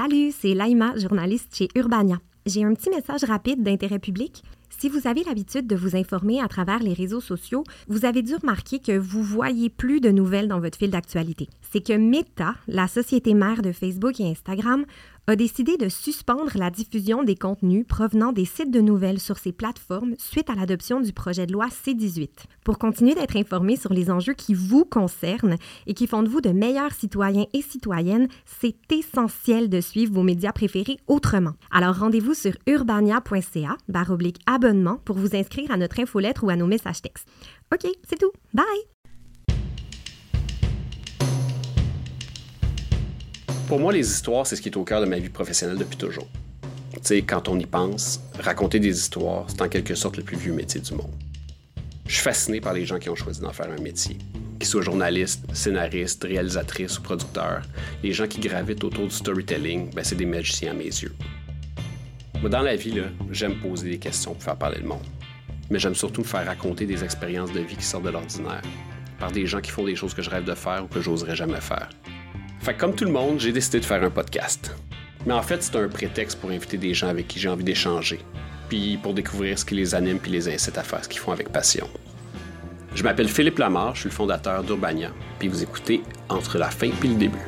Salut, c'est Laïma, journaliste chez Urbania. J'ai un petit message rapide d'intérêt public. Si vous avez l'habitude de vous informer à travers les réseaux sociaux, vous avez dû remarquer que vous voyez plus de nouvelles dans votre fil d'actualité. C'est que Meta, la société mère de Facebook et Instagram, a décidé de suspendre la diffusion des contenus provenant des sites de nouvelles sur ces plateformes suite à l'adoption du projet de loi C-18. Pour continuer d'être informé sur les enjeux qui vous concernent et qui font de vous de meilleurs citoyens et citoyennes, c'est essentiel de suivre vos médias préférés autrement. Alors rendez-vous sur urbania.ca oblique abonnement pour vous inscrire à notre infolettre ou à nos messages textes. OK, c'est tout. Bye! Pour moi, les histoires, c'est ce qui est au cœur de ma vie professionnelle depuis toujours. Tu sais, quand on y pense, raconter des histoires, c'est en quelque sorte le plus vieux métier du monde. Je suis fasciné par les gens qui ont choisi d'en faire un métier. Qu'ils soient journalistes, scénaristes, réalisatrices ou producteurs, les gens qui gravitent autour du storytelling, ben, c'est des magiciens à mes yeux. Moi, dans la vie, j'aime poser des questions pour faire parler le monde. Mais j'aime surtout me faire raconter des expériences de vie qui sortent de l'ordinaire, par des gens qui font des choses que je rêve de faire ou que j'oserais jamais faire. Comme tout le monde, j'ai décidé de faire un podcast. Mais en fait, c'est un prétexte pour inviter des gens avec qui j'ai envie d'échanger, puis pour découvrir ce qui les anime puis les incite à faire ce qu'ils font avec passion. Je m'appelle Philippe Lamar, je suis le fondateur d'Urbania, puis vous écoutez Entre la fin puis le début.